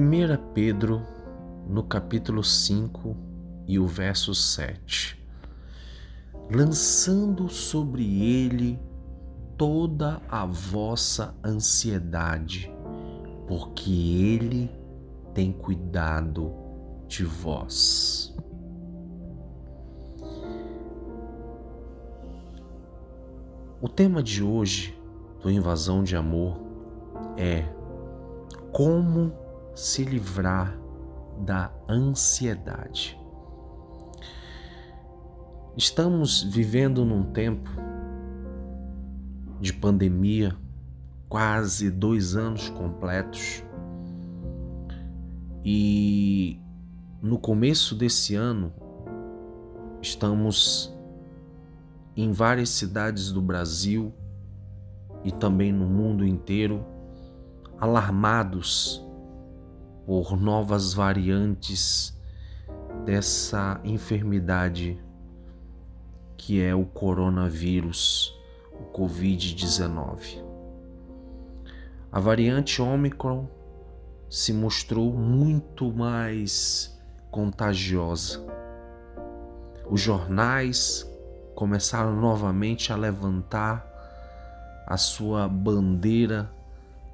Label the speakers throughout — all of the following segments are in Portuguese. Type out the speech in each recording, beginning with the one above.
Speaker 1: 1 Pedro, no capítulo 5 e o verso 7. Lançando sobre ele toda a vossa ansiedade, porque ele tem cuidado de vós. O tema de hoje do Invasão de Amor é como se livrar da ansiedade. Estamos vivendo num tempo de pandemia, quase dois anos completos, e no começo desse ano estamos em várias cidades do Brasil e também no mundo inteiro alarmados por novas variantes dessa enfermidade que é o coronavírus, o Covid-19. A variante Omicron se mostrou muito mais contagiosa. Os jornais começaram novamente a levantar a sua bandeira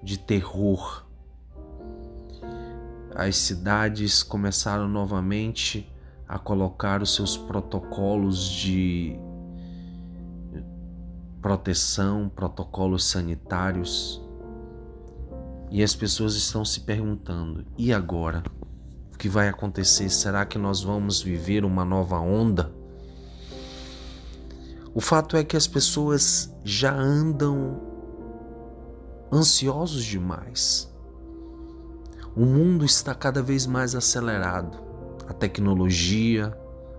Speaker 1: de terror as cidades começaram novamente a colocar os seus protocolos de proteção, protocolos sanitários. E as pessoas estão se perguntando: e agora? O que vai acontecer? Será que nós vamos viver uma nova onda? O fato é que as pessoas já andam ansiosos demais. O mundo está cada vez mais acelerado. A tecnologia,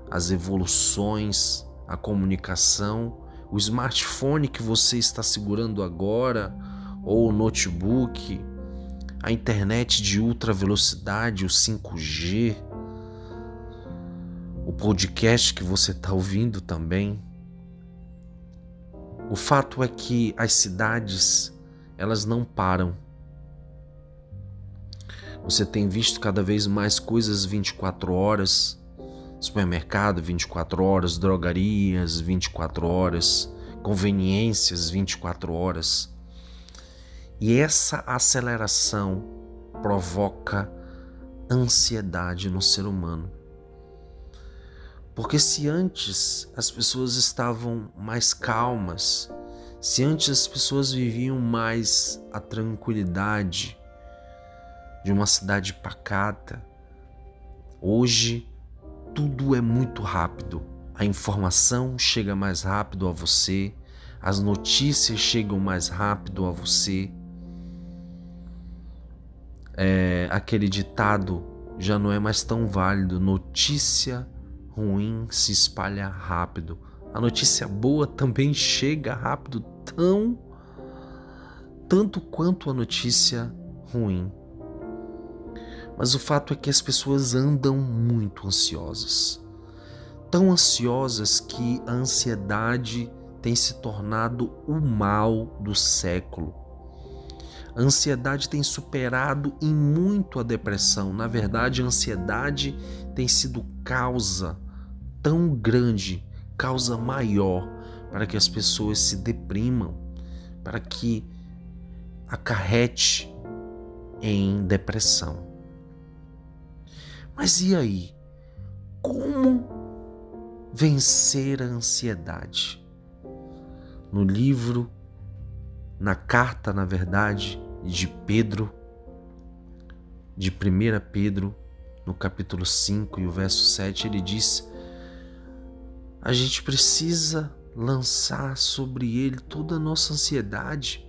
Speaker 1: as evoluções, a comunicação, o smartphone que você está segurando agora, ou o notebook, a internet de ultra velocidade, o 5G, o podcast que você está ouvindo também. O fato é que as cidades elas não param você tem visto cada vez mais coisas 24 horas, supermercado 24 horas, drogarias 24 horas, conveniências 24 horas. E essa aceleração provoca ansiedade no ser humano. Porque se antes as pessoas estavam mais calmas, se antes as pessoas viviam mais a tranquilidade, de uma cidade pacata. Hoje tudo é muito rápido. A informação chega mais rápido a você, as notícias chegam mais rápido a você. É, aquele ditado já não é mais tão válido. Notícia ruim se espalha rápido. A notícia boa também chega rápido, tão tanto quanto a notícia ruim. Mas o fato é que as pessoas andam muito ansiosas. Tão ansiosas que a ansiedade tem se tornado o mal do século. A ansiedade tem superado em muito a depressão. Na verdade, a ansiedade tem sido causa tão grande, causa maior para que as pessoas se deprimam, para que acarrete em depressão. Mas e aí? Como vencer a ansiedade? No livro, na carta, na verdade, de Pedro, de 1 Pedro, no capítulo 5 e o verso 7, ele diz: a gente precisa lançar sobre ele toda a nossa ansiedade,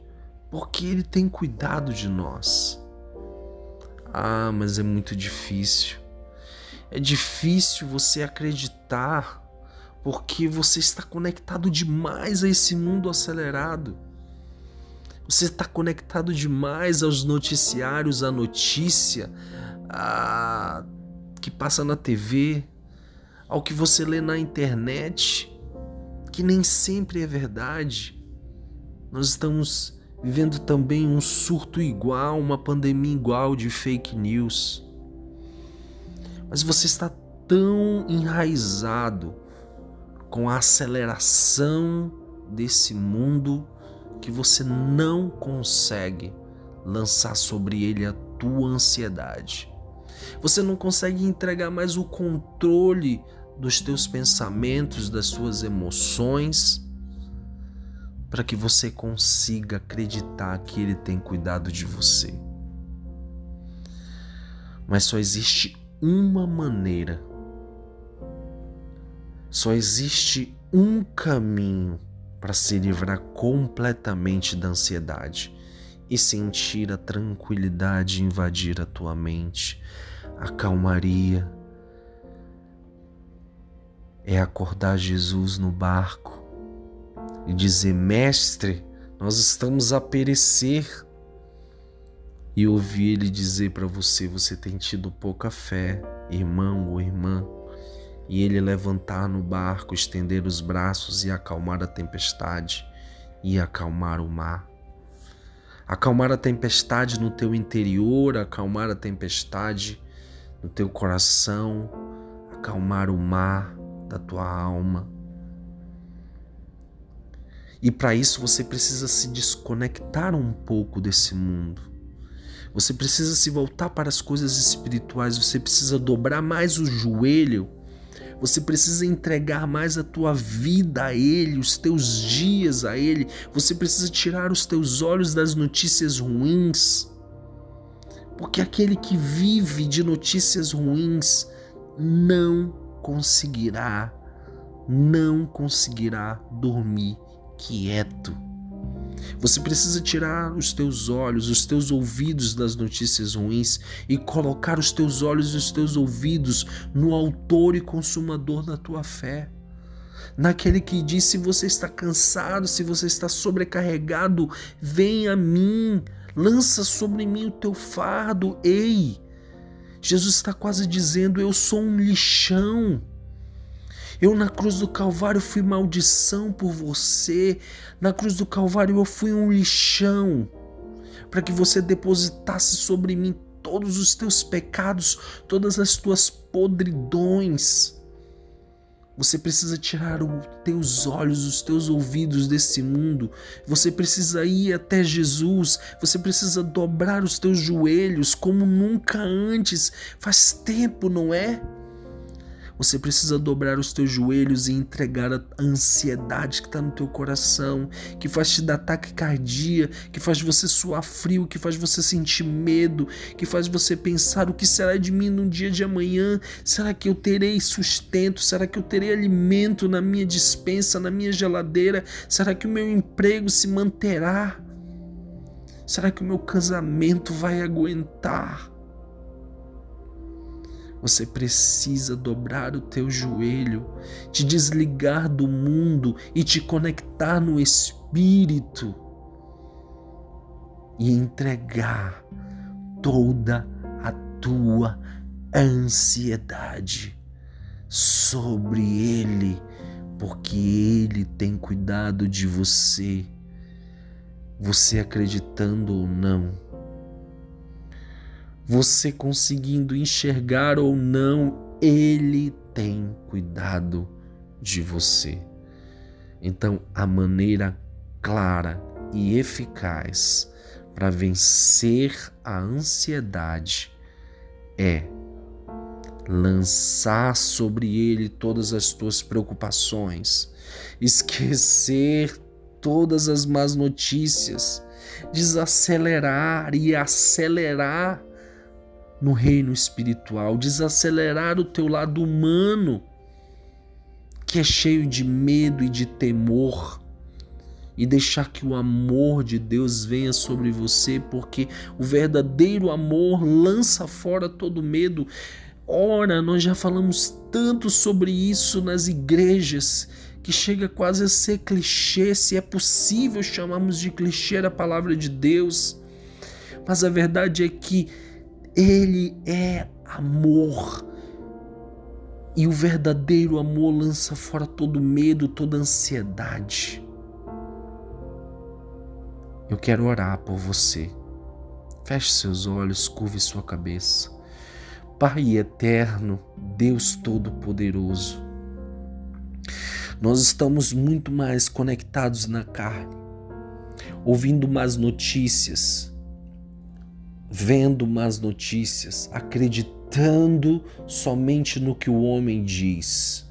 Speaker 1: porque ele tem cuidado de nós. Ah, mas é muito difícil. É difícil você acreditar porque você está conectado demais a esse mundo acelerado. Você está conectado demais aos noticiários, à notícia que passa na TV, ao que você lê na internet, que nem sempre é verdade. Nós estamos vivendo também um surto igual, uma pandemia igual de fake news. Mas você está tão enraizado com a aceleração desse mundo que você não consegue lançar sobre ele a tua ansiedade. Você não consegue entregar mais o controle dos teus pensamentos, das suas emoções para que você consiga acreditar que Ele tem cuidado de você. Mas só existe uma maneira, só existe um caminho para se livrar completamente da ansiedade e sentir a tranquilidade invadir a tua mente, a calmaria. É acordar Jesus no barco e dizer: Mestre, nós estamos a perecer. E ouvir ele dizer para você: Você tem tido pouca fé, irmão ou irmã. E ele levantar no barco, estender os braços e acalmar a tempestade e acalmar o mar. Acalmar a tempestade no teu interior, acalmar a tempestade no teu coração, acalmar o mar da tua alma e para isso você precisa se desconectar um pouco desse mundo. Você precisa se voltar para as coisas espirituais, você precisa dobrar mais o joelho. Você precisa entregar mais a tua vida a Ele, os teus dias a Ele. Você precisa tirar os teus olhos das notícias ruins. Porque aquele que vive de notícias ruins não conseguirá, não conseguirá dormir quieto. Você precisa tirar os teus olhos, os teus ouvidos das notícias ruins e colocar os teus olhos e os teus ouvidos no autor e consumador da tua fé. Naquele que diz: se você está cansado, se você está sobrecarregado, vem a mim, lança sobre mim o teu fardo. Ei, Jesus está quase dizendo: eu sou um lixão. Eu na cruz do Calvário fui maldição por você. Na cruz do Calvário eu fui um lixão para que você depositasse sobre mim todos os teus pecados, todas as tuas podridões. Você precisa tirar os teus olhos, os teus ouvidos desse mundo. Você precisa ir até Jesus. Você precisa dobrar os teus joelhos como nunca antes. Faz tempo, não é? Você precisa dobrar os teus joelhos e entregar a ansiedade que está no teu coração, que faz te dar taquicardia, que faz você suar frio, que faz você sentir medo, que faz você pensar o que será de mim no dia de amanhã? Será que eu terei sustento? Será que eu terei alimento na minha dispensa, na minha geladeira? Será que o meu emprego se manterá? Será que o meu casamento vai aguentar? Você precisa dobrar o teu joelho, te desligar do mundo e te conectar no Espírito e entregar toda a tua ansiedade sobre Ele, porque Ele tem cuidado de você. Você acreditando ou não, você conseguindo enxergar ou não, Ele tem cuidado de você. Então, a maneira clara e eficaz para vencer a ansiedade é lançar sobre ele todas as tuas preocupações, esquecer todas as más notícias, desacelerar e acelerar no reino espiritual, desacelerar o teu lado humano, que é cheio de medo e de temor, e deixar que o amor de Deus venha sobre você, porque o verdadeiro amor lança fora todo medo. Ora, nós já falamos tanto sobre isso nas igrejas que chega quase a ser clichê, se é possível chamarmos de clichê a palavra de Deus. Mas a verdade é que ele é amor. E o verdadeiro amor lança fora todo medo, toda ansiedade. Eu quero orar por você. Feche seus olhos, curve sua cabeça. Pai eterno, Deus Todo-Poderoso, nós estamos muito mais conectados na carne, ouvindo más notícias, vendo más notícias, acreditando somente no que o homem diz.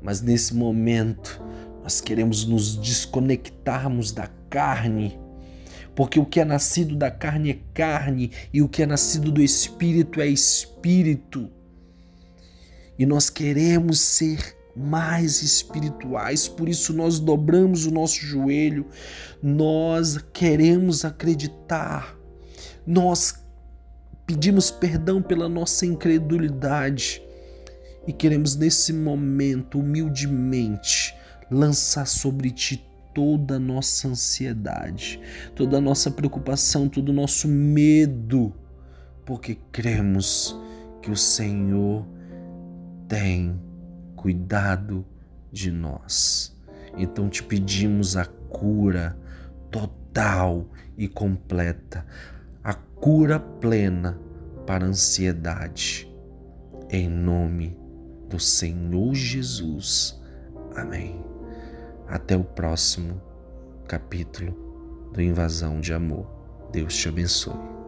Speaker 1: Mas nesse momento, nós queremos nos desconectarmos da carne, porque o que é nascido da carne é carne e o que é nascido do espírito é espírito. E nós queremos ser mais espirituais, por isso nós dobramos o nosso joelho, nós queremos acreditar, nós pedimos perdão pela nossa incredulidade e queremos nesse momento, humildemente, lançar sobre ti toda a nossa ansiedade, toda a nossa preocupação, todo o nosso medo, porque cremos que o Senhor tem cuidado de nós. Então te pedimos a cura total e completa, a cura plena para a ansiedade. Em nome do Senhor Jesus. Amém. Até o próximo capítulo do Invasão de Amor. Deus te abençoe.